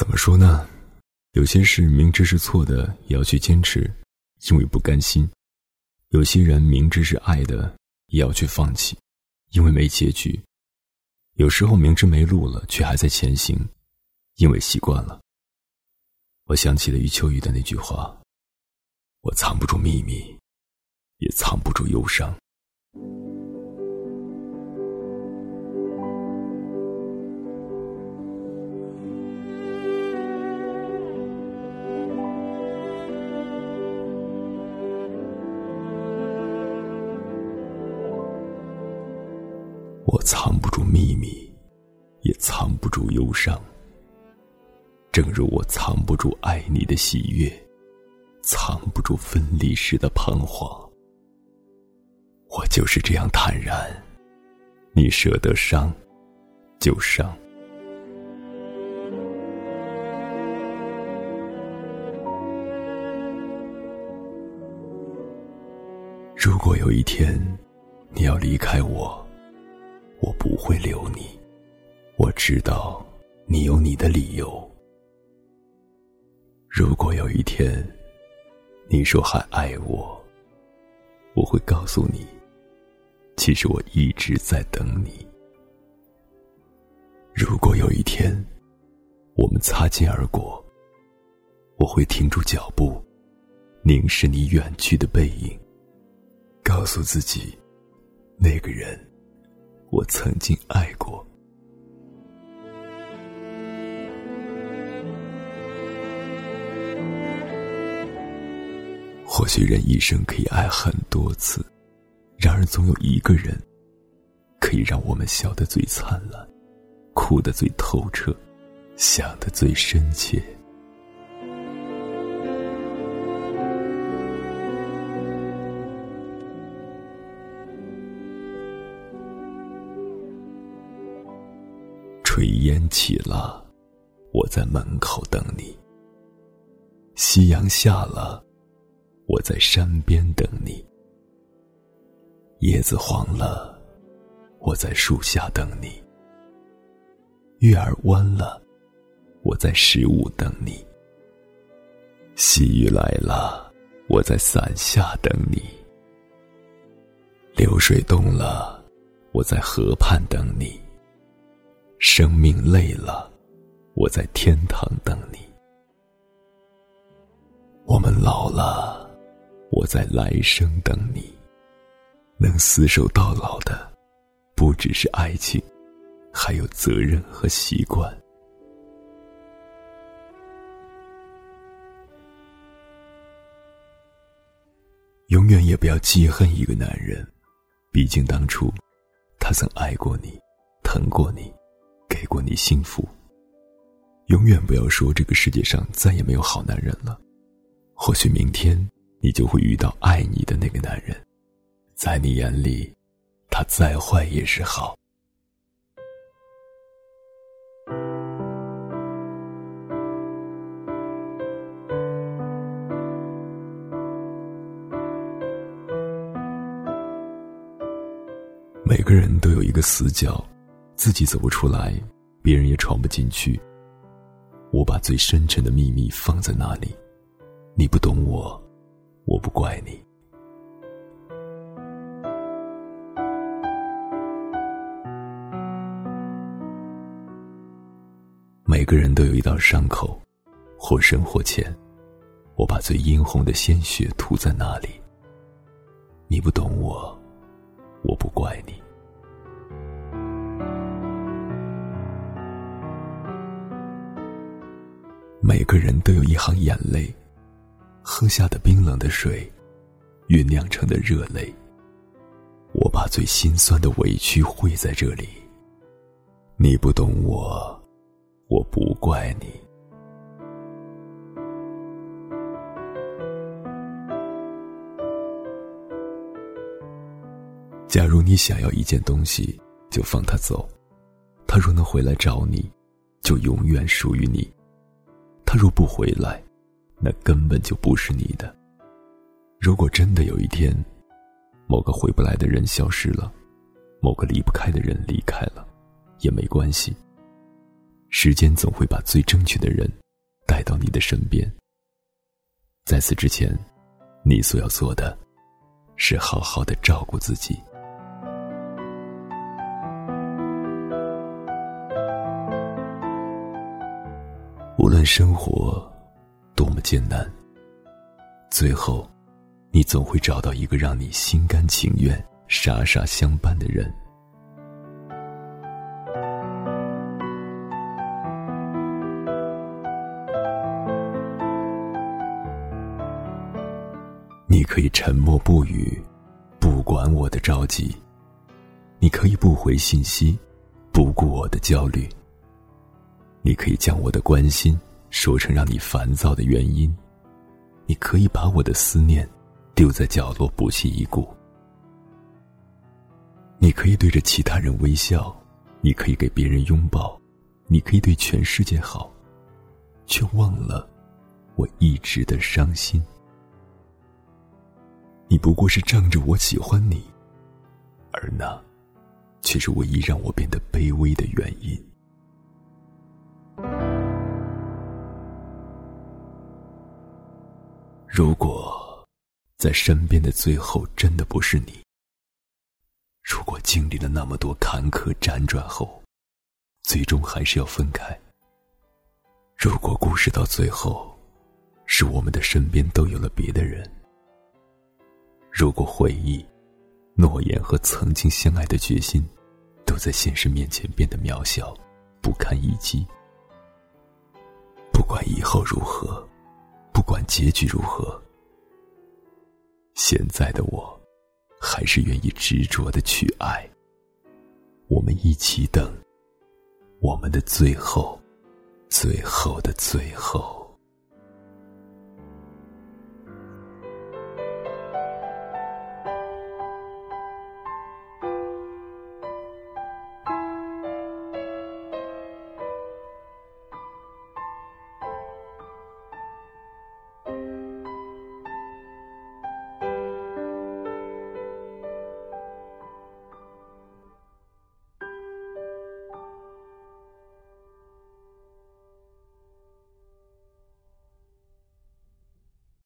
怎么说呢？有些事明知是错的，也要去坚持，因为不甘心；有些人明知是爱的，也要去放弃，因为没结局；有时候明知没路了，却还在前行，因为习惯了。我想起了余秋雨的那句话：“我藏不住秘密，也藏不住忧伤。”藏不住秘密，也藏不住忧伤。正如我藏不住爱你的喜悦，藏不住分离时的彷徨。我就是这样坦然，你舍得伤，就伤。如果有一天你要离开我，我不会留你，我知道你有你的理由。如果有一天你说还爱我，我会告诉你，其实我一直在等你。如果有一天我们擦肩而过，我会停住脚步，凝视你远去的背影，告诉自己，那个人。我曾经爱过。或许人一生可以爱很多次，然而总有一个人，可以让我们笑得最灿烂，哭得最透彻，想得最深切。炊烟起了，我在门口等你。夕阳下了，我在山边等你。叶子黄了，我在树下等你。月儿弯了，我在十五等你。细雨来了，我在伞下等你。流水动了，我在河畔等你。生命累了，我在天堂等你；我们老了，我在来生等你。能厮守到老的，不只是爱情，还有责任和习惯。永远也不要记恨一个男人，毕竟当初他曾爱过你，疼过你。给过你幸福，永远不要说这个世界上再也没有好男人了。或许明天你就会遇到爱你的那个男人，在你眼里，他再坏也是好。每个人都有一个死角。自己走不出来，别人也闯不进去。我把最深沉的秘密放在那里，你不懂我，我不怪你。每个人都有一道伤口，或深或浅，我把最殷红的鲜血涂在那里。你不懂我，我不怪你。每个人都有一行眼泪，喝下的冰冷的水，酝酿成的热泪。我把最心酸的委屈汇在这里。你不懂我，我不怪你。假如你想要一件东西，就放它走，它若能回来找你，就永远属于你。他若不回来，那根本就不是你的。如果真的有一天，某个回不来的人消失了，某个离不开的人离开了，也没关系。时间总会把最正确的人带到你的身边。在此之前，你所要做的，是好好的照顾自己。论生活多么艰难，最后，你总会找到一个让你心甘情愿、傻傻相伴的人。你可以沉默不语，不管我的着急；你可以不回信息，不顾我的焦虑。你可以将我的关心说成让你烦躁的原因，你可以把我的思念丢在角落不屑一顾。你可以对着其他人微笑，你可以给别人拥抱，你可以对全世界好，却忘了我一直的伤心。你不过是仗着我喜欢你，而那却是唯一让我变得卑微的原因。如果在身边的最后真的不是你，如果经历了那么多坎坷辗转后，最终还是要分开，如果故事到最后是我们的身边都有了别的人，如果回忆、诺言和曾经相爱的决心都在现实面前变得渺小、不堪一击，不管以后如何。不管结局如何，现在的我，还是愿意执着的去爱。我们一起等，我们的最后，最后的最后。